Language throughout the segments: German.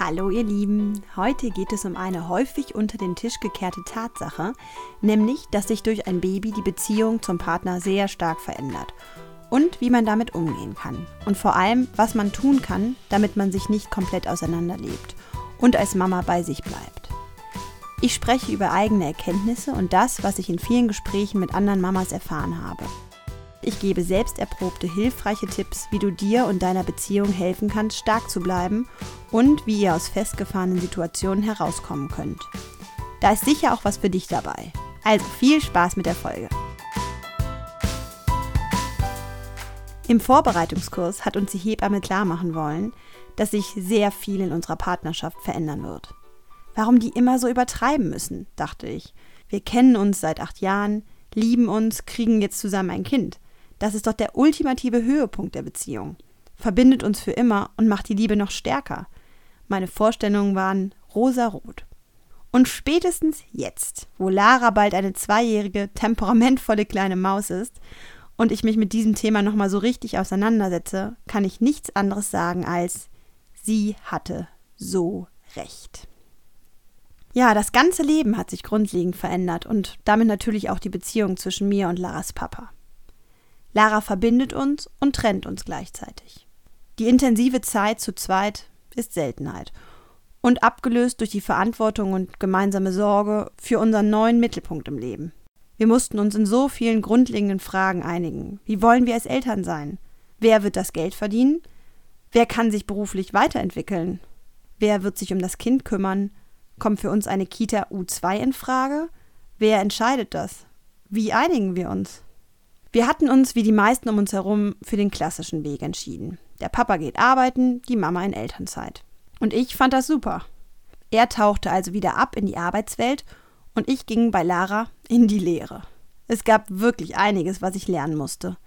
Hallo ihr Lieben, heute geht es um eine häufig unter den Tisch gekehrte Tatsache, nämlich, dass sich durch ein Baby die Beziehung zum Partner sehr stark verändert und wie man damit umgehen kann und vor allem, was man tun kann, damit man sich nicht komplett auseinanderlebt und als Mama bei sich bleibt. Ich spreche über eigene Erkenntnisse und das, was ich in vielen Gesprächen mit anderen Mamas erfahren habe. Ich gebe selbst erprobte hilfreiche Tipps, wie du dir und deiner Beziehung helfen kannst, stark zu bleiben und wie ihr aus festgefahrenen Situationen herauskommen könnt. Da ist sicher auch was für dich dabei. Also viel Spaß mit der Folge. Im Vorbereitungskurs hat uns die Hebamme klar machen wollen, dass sich sehr viel in unserer Partnerschaft verändern wird. Warum die immer so übertreiben müssen, dachte ich. Wir kennen uns seit acht Jahren, lieben uns, kriegen jetzt zusammen ein Kind. Das ist doch der ultimative Höhepunkt der Beziehung. Verbindet uns für immer und macht die Liebe noch stärker. Meine Vorstellungen waren rosarot. Und spätestens jetzt, wo Lara bald eine zweijährige, temperamentvolle kleine Maus ist und ich mich mit diesem Thema nochmal so richtig auseinandersetze, kann ich nichts anderes sagen als, sie hatte so recht. Ja, das ganze Leben hat sich grundlegend verändert und damit natürlich auch die Beziehung zwischen mir und Laras Papa. Lara verbindet uns und trennt uns gleichzeitig. Die intensive Zeit zu zweit ist Seltenheit und abgelöst durch die Verantwortung und gemeinsame Sorge für unseren neuen Mittelpunkt im Leben. Wir mussten uns in so vielen grundlegenden Fragen einigen. Wie wollen wir als Eltern sein? Wer wird das Geld verdienen? Wer kann sich beruflich weiterentwickeln? Wer wird sich um das Kind kümmern? Kommt für uns eine Kita U2 in Frage? Wer entscheidet das? Wie einigen wir uns? Wir hatten uns, wie die meisten um uns herum, für den klassischen Weg entschieden. Der Papa geht arbeiten, die Mama in Elternzeit. Und ich fand das super. Er tauchte also wieder ab in die Arbeitswelt und ich ging bei Lara in die Lehre. Es gab wirklich einiges, was ich lernen musste.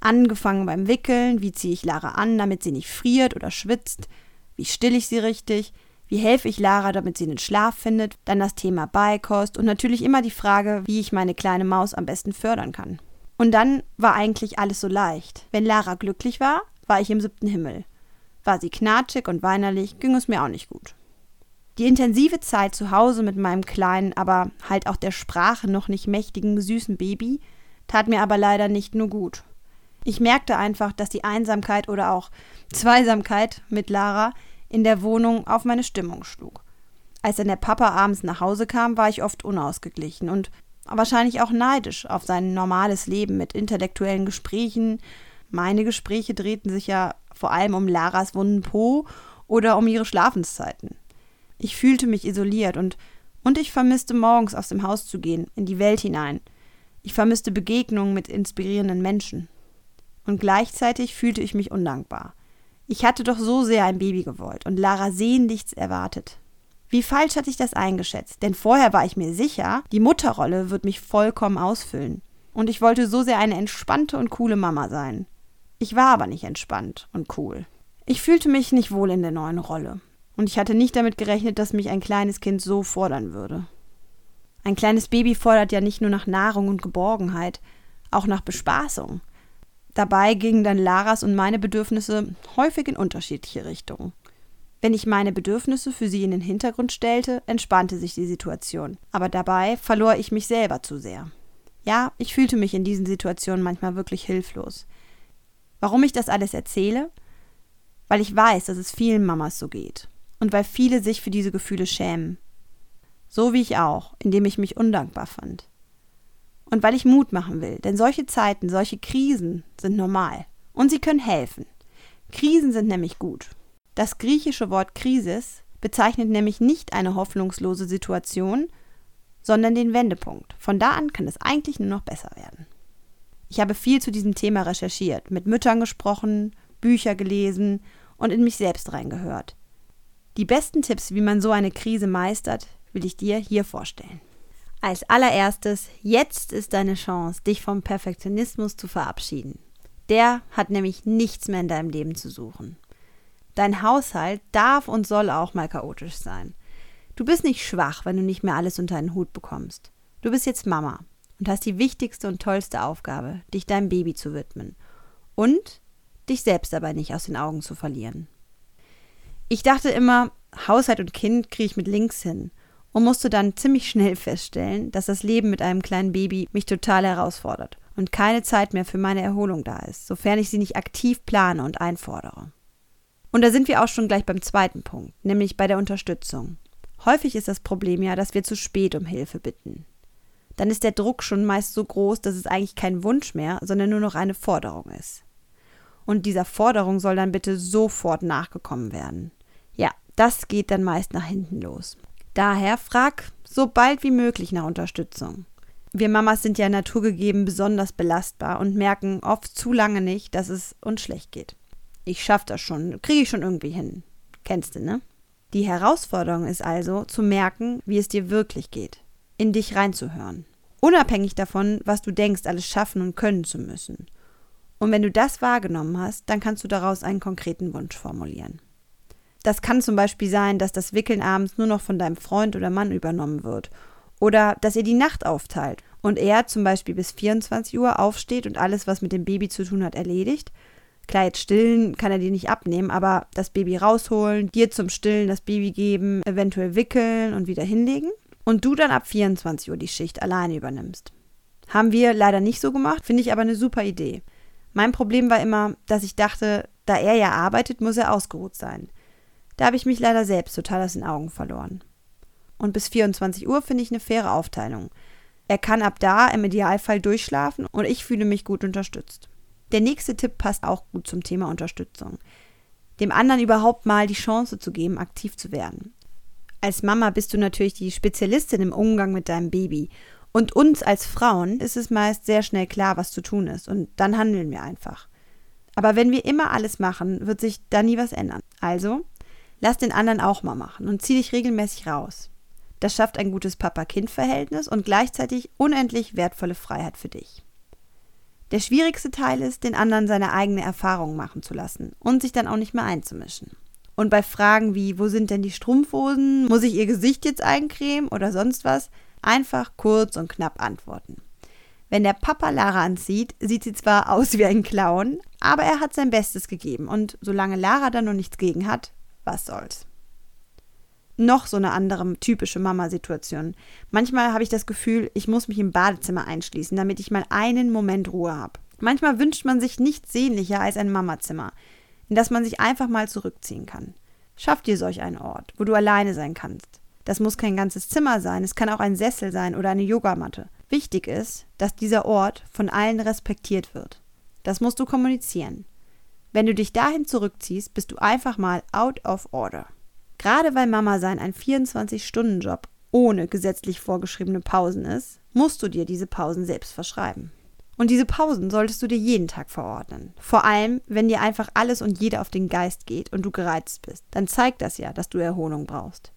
Angefangen beim Wickeln, wie ziehe ich Lara an, damit sie nicht friert oder schwitzt, wie still ich sie richtig, wie helfe ich Lara, damit sie den Schlaf findet, dann das Thema Beikost und natürlich immer die Frage, wie ich meine kleine Maus am besten fördern kann. Und dann war eigentlich alles so leicht. Wenn Lara glücklich war, war ich im siebten Himmel. War sie knatschig und weinerlich, ging es mir auch nicht gut. Die intensive Zeit zu Hause mit meinem kleinen, aber halt auch der Sprache noch nicht mächtigen, süßen Baby tat mir aber leider nicht nur gut. Ich merkte einfach, dass die Einsamkeit oder auch Zweisamkeit mit Lara in der Wohnung auf meine Stimmung schlug. Als dann der Papa abends nach Hause kam, war ich oft unausgeglichen und wahrscheinlich auch neidisch auf sein normales Leben mit intellektuellen Gesprächen. Meine Gespräche drehten sich ja vor allem um Laras wunden Po oder um ihre Schlafenszeiten. Ich fühlte mich isoliert und, und ich vermisste morgens aus dem Haus zu gehen, in die Welt hinein. Ich vermisste Begegnungen mit inspirierenden Menschen. Und gleichzeitig fühlte ich mich undankbar. Ich hatte doch so sehr ein Baby gewollt und Lara sehnlichst erwartet. Wie falsch hatte ich das eingeschätzt? Denn vorher war ich mir sicher, die Mutterrolle wird mich vollkommen ausfüllen. Und ich wollte so sehr eine entspannte und coole Mama sein. Ich war aber nicht entspannt und cool. Ich fühlte mich nicht wohl in der neuen Rolle. Und ich hatte nicht damit gerechnet, dass mich ein kleines Kind so fordern würde. Ein kleines Baby fordert ja nicht nur nach Nahrung und Geborgenheit, auch nach Bespaßung. Dabei gingen dann Laras und meine Bedürfnisse häufig in unterschiedliche Richtungen. Wenn ich meine Bedürfnisse für sie in den Hintergrund stellte, entspannte sich die Situation. Aber dabei verlor ich mich selber zu sehr. Ja, ich fühlte mich in diesen Situationen manchmal wirklich hilflos. Warum ich das alles erzähle? Weil ich weiß, dass es vielen Mamas so geht. Und weil viele sich für diese Gefühle schämen. So wie ich auch, indem ich mich undankbar fand. Und weil ich Mut machen will, denn solche Zeiten, solche Krisen sind normal. Und sie können helfen. Krisen sind nämlich gut. Das griechische Wort Krisis bezeichnet nämlich nicht eine hoffnungslose Situation, sondern den Wendepunkt. Von da an kann es eigentlich nur noch besser werden. Ich habe viel zu diesem Thema recherchiert, mit Müttern gesprochen, Bücher gelesen und in mich selbst reingehört. Die besten Tipps, wie man so eine Krise meistert, will ich dir hier vorstellen. Als allererstes, jetzt ist deine Chance, dich vom Perfektionismus zu verabschieden. Der hat nämlich nichts mehr in deinem Leben zu suchen. Dein Haushalt darf und soll auch mal chaotisch sein. Du bist nicht schwach, wenn du nicht mehr alles unter einen Hut bekommst. Du bist jetzt Mama und hast die wichtigste und tollste Aufgabe, dich deinem Baby zu widmen und dich selbst dabei nicht aus den Augen zu verlieren. Ich dachte immer, Haushalt und Kind kriege ich mit links hin und musste dann ziemlich schnell feststellen, dass das Leben mit einem kleinen Baby mich total herausfordert und keine Zeit mehr für meine Erholung da ist, sofern ich sie nicht aktiv plane und einfordere. Und da sind wir auch schon gleich beim zweiten Punkt, nämlich bei der Unterstützung. Häufig ist das Problem ja, dass wir zu spät um Hilfe bitten. Dann ist der Druck schon meist so groß, dass es eigentlich kein Wunsch mehr, sondern nur noch eine Forderung ist. Und dieser Forderung soll dann bitte sofort nachgekommen werden. Ja, das geht dann meist nach hinten los. Daher frag so bald wie möglich nach Unterstützung. Wir Mamas sind ja naturgegeben besonders belastbar und merken oft zu lange nicht, dass es uns schlecht geht. Ich schaff das schon, kriege ich schon irgendwie hin. Kennst du, ne? Die Herausforderung ist also, zu merken, wie es dir wirklich geht, in dich reinzuhören. Unabhängig davon, was du denkst, alles schaffen und können zu müssen. Und wenn du das wahrgenommen hast, dann kannst du daraus einen konkreten Wunsch formulieren. Das kann zum Beispiel sein, dass das Wickeln abends nur noch von deinem Freund oder Mann übernommen wird. Oder dass ihr die Nacht aufteilt und er zum Beispiel bis 24 Uhr aufsteht und alles, was mit dem Baby zu tun hat, erledigt. Klar, jetzt stillen kann er dir nicht abnehmen, aber das Baby rausholen, dir zum Stillen das Baby geben, eventuell wickeln und wieder hinlegen. Und du dann ab 24 Uhr die Schicht alleine übernimmst. Haben wir leider nicht so gemacht, finde ich aber eine super Idee. Mein Problem war immer, dass ich dachte, da er ja arbeitet, muss er ausgeruht sein. Da habe ich mich leider selbst total aus den Augen verloren. Und bis 24 Uhr finde ich eine faire Aufteilung. Er kann ab da im Idealfall durchschlafen und ich fühle mich gut unterstützt. Der nächste Tipp passt auch gut zum Thema Unterstützung. Dem anderen überhaupt mal die Chance zu geben, aktiv zu werden. Als Mama bist du natürlich die Spezialistin im Umgang mit deinem Baby. Und uns als Frauen ist es meist sehr schnell klar, was zu tun ist. Und dann handeln wir einfach. Aber wenn wir immer alles machen, wird sich da nie was ändern. Also Lass den anderen auch mal machen und zieh dich regelmäßig raus. Das schafft ein gutes Papa-Kind-Verhältnis und gleichzeitig unendlich wertvolle Freiheit für dich. Der schwierigste Teil ist, den anderen seine eigene Erfahrung machen zu lassen und sich dann auch nicht mehr einzumischen. Und bei Fragen wie, wo sind denn die Strumpfhosen, muss ich ihr Gesicht jetzt eincremen oder sonst was, einfach kurz und knapp antworten. Wenn der Papa Lara anzieht, sieht sie zwar aus wie ein Clown, aber er hat sein Bestes gegeben und solange Lara da noch nichts gegen hat, was soll's. Noch so eine andere typische Mama-Situation. Manchmal habe ich das Gefühl, ich muss mich im Badezimmer einschließen, damit ich mal einen Moment Ruhe habe. Manchmal wünscht man sich nichts sehnlicher als ein Mamazimmer, in das man sich einfach mal zurückziehen kann. Schaff dir solch einen Ort, wo du alleine sein kannst. Das muss kein ganzes Zimmer sein, es kann auch ein Sessel sein oder eine Yogamatte. Wichtig ist, dass dieser Ort von allen respektiert wird. Das musst du kommunizieren. Wenn du dich dahin zurückziehst, bist du einfach mal out of order. Gerade weil Mama sein ein 24-Stunden-Job ohne gesetzlich vorgeschriebene Pausen ist, musst du dir diese Pausen selbst verschreiben. Und diese Pausen solltest du dir jeden Tag verordnen. Vor allem, wenn dir einfach alles und jeder auf den Geist geht und du gereizt bist. Dann zeigt das ja, dass du Erholung brauchst.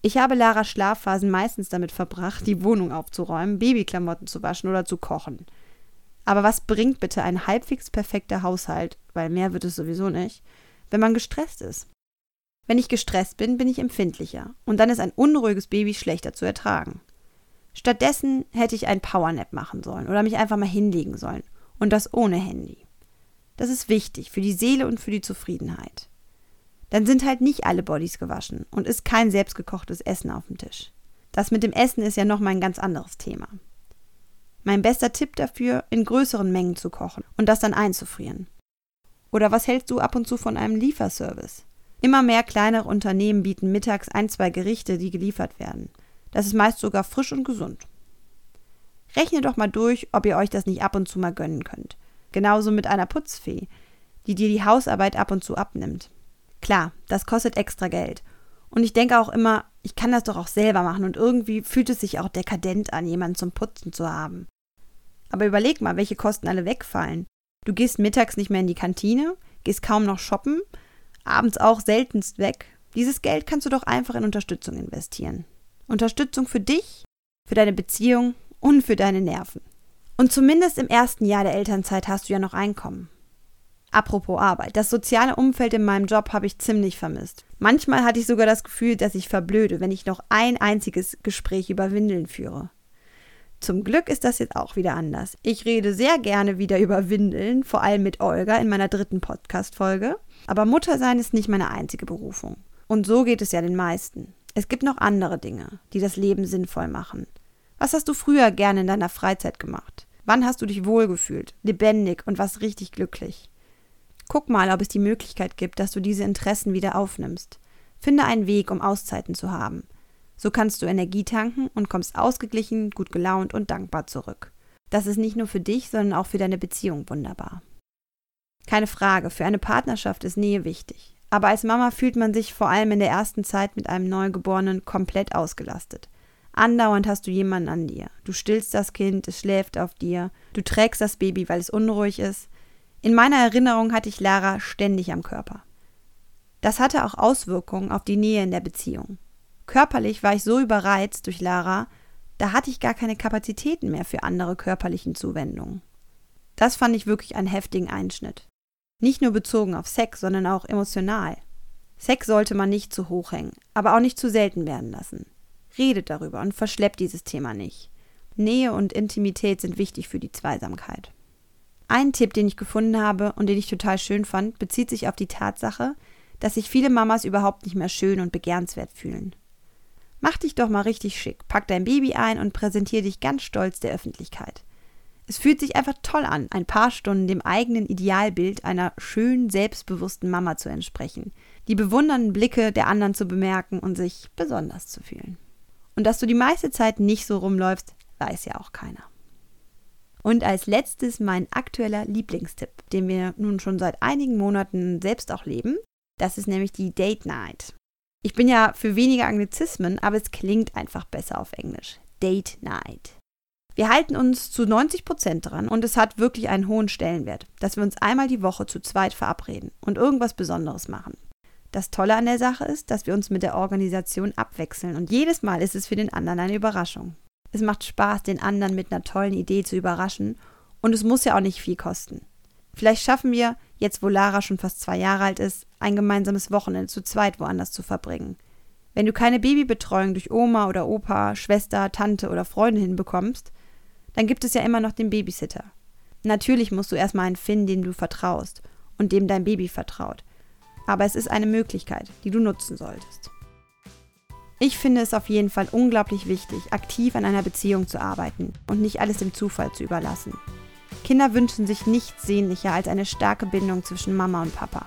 Ich habe Laras Schlafphasen meistens damit verbracht, die Wohnung aufzuräumen, Babyklamotten zu waschen oder zu kochen. Aber was bringt bitte ein halbwegs perfekter Haushalt, weil mehr wird es sowieso nicht, wenn man gestresst ist? Wenn ich gestresst bin, bin ich empfindlicher und dann ist ein unruhiges Baby schlechter zu ertragen. Stattdessen hätte ich einen Powernap machen sollen oder mich einfach mal hinlegen sollen und das ohne Handy. Das ist wichtig für die Seele und für die Zufriedenheit. Dann sind halt nicht alle Bodies gewaschen und ist kein selbstgekochtes Essen auf dem Tisch. Das mit dem Essen ist ja noch mal ein ganz anderes Thema. Mein bester Tipp dafür, in größeren Mengen zu kochen und das dann einzufrieren. Oder was hältst du ab und zu von einem Lieferservice? Immer mehr kleinere Unternehmen bieten mittags ein, zwei Gerichte, die geliefert werden. Das ist meist sogar frisch und gesund. Rechne doch mal durch, ob ihr euch das nicht ab und zu mal gönnen könnt. Genauso mit einer Putzfee, die dir die Hausarbeit ab und zu abnimmt. Klar, das kostet extra Geld. Und ich denke auch immer, ich kann das doch auch selber machen und irgendwie fühlt es sich auch dekadent an, jemanden zum Putzen zu haben. Aber überleg mal, welche Kosten alle wegfallen. Du gehst mittags nicht mehr in die Kantine, gehst kaum noch shoppen, abends auch seltenst weg. Dieses Geld kannst du doch einfach in Unterstützung investieren. Unterstützung für dich, für deine Beziehung und für deine Nerven. Und zumindest im ersten Jahr der Elternzeit hast du ja noch Einkommen. Apropos Arbeit. Das soziale Umfeld in meinem Job habe ich ziemlich vermisst. Manchmal hatte ich sogar das Gefühl, dass ich verblöde, wenn ich noch ein einziges Gespräch über Windeln führe. Zum Glück ist das jetzt auch wieder anders. Ich rede sehr gerne wieder über Windeln, vor allem mit Olga in meiner dritten Podcast-Folge. Aber Muttersein ist nicht meine einzige Berufung. Und so geht es ja den meisten. Es gibt noch andere Dinge, die das Leben sinnvoll machen. Was hast du früher gerne in deiner Freizeit gemacht? Wann hast du dich wohlgefühlt, lebendig und was richtig glücklich? Guck mal, ob es die Möglichkeit gibt, dass du diese Interessen wieder aufnimmst. Finde einen Weg, um Auszeiten zu haben. So kannst du Energie tanken und kommst ausgeglichen, gut gelaunt und dankbar zurück. Das ist nicht nur für dich, sondern auch für deine Beziehung wunderbar. Keine Frage, für eine Partnerschaft ist Nähe wichtig. Aber als Mama fühlt man sich vor allem in der ersten Zeit mit einem Neugeborenen komplett ausgelastet. Andauernd hast du jemanden an dir. Du stillst das Kind, es schläft auf dir, du trägst das Baby, weil es unruhig ist. In meiner Erinnerung hatte ich Lara ständig am Körper. Das hatte auch Auswirkungen auf die Nähe in der Beziehung. Körperlich war ich so überreizt durch Lara, da hatte ich gar keine Kapazitäten mehr für andere körperlichen Zuwendungen. Das fand ich wirklich einen heftigen Einschnitt. Nicht nur bezogen auf Sex, sondern auch emotional. Sex sollte man nicht zu hoch hängen, aber auch nicht zu selten werden lassen. Redet darüber und verschleppt dieses Thema nicht. Nähe und Intimität sind wichtig für die Zweisamkeit. Ein Tipp, den ich gefunden habe und den ich total schön fand, bezieht sich auf die Tatsache, dass sich viele Mamas überhaupt nicht mehr schön und begehrenswert fühlen. Mach dich doch mal richtig schick, pack dein Baby ein und präsentier dich ganz stolz der Öffentlichkeit. Es fühlt sich einfach toll an, ein paar Stunden dem eigenen Idealbild einer schön selbstbewussten Mama zu entsprechen, die bewundernden Blicke der anderen zu bemerken und sich besonders zu fühlen. Und dass du die meiste Zeit nicht so rumläufst, weiß ja auch keiner. Und als letztes mein aktueller Lieblingstipp, den wir nun schon seit einigen Monaten selbst auch leben. Das ist nämlich die Date Night. Ich bin ja für weniger Anglizismen, aber es klingt einfach besser auf Englisch. Date Night. Wir halten uns zu 90 Prozent dran und es hat wirklich einen hohen Stellenwert, dass wir uns einmal die Woche zu zweit verabreden und irgendwas Besonderes machen. Das Tolle an der Sache ist, dass wir uns mit der Organisation abwechseln und jedes Mal ist es für den anderen eine Überraschung. Es macht Spaß, den anderen mit einer tollen Idee zu überraschen und es muss ja auch nicht viel kosten. Vielleicht schaffen wir, jetzt wo Lara schon fast zwei Jahre alt ist, ein gemeinsames Wochenende zu zweit woanders zu verbringen. Wenn du keine Babybetreuung durch Oma oder Opa, Schwester, Tante oder Freunde hinbekommst, dann gibt es ja immer noch den Babysitter. Natürlich musst du erstmal einen finden, dem du vertraust und dem dein Baby vertraut. Aber es ist eine Möglichkeit, die du nutzen solltest. Ich finde es auf jeden Fall unglaublich wichtig, aktiv an einer Beziehung zu arbeiten und nicht alles dem Zufall zu überlassen. Kinder wünschen sich nichts sehnlicher als eine starke Bindung zwischen Mama und Papa.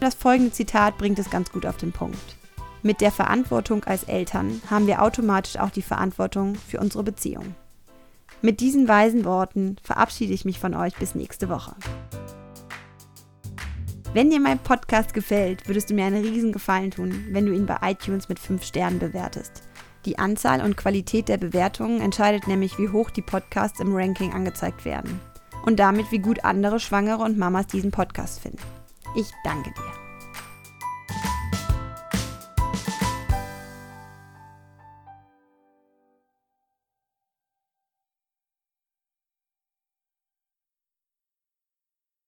Das folgende Zitat bringt es ganz gut auf den Punkt. Mit der Verantwortung als Eltern haben wir automatisch auch die Verantwortung für unsere Beziehung. Mit diesen weisen Worten verabschiede ich mich von euch bis nächste Woche. Wenn dir mein Podcast gefällt, würdest du mir einen riesen Gefallen tun, wenn du ihn bei iTunes mit 5 Sternen bewertest. Die Anzahl und Qualität der Bewertungen entscheidet nämlich, wie hoch die Podcasts im Ranking angezeigt werden. Und damit, wie gut andere Schwangere und Mamas diesen Podcast finden. Ich danke dir.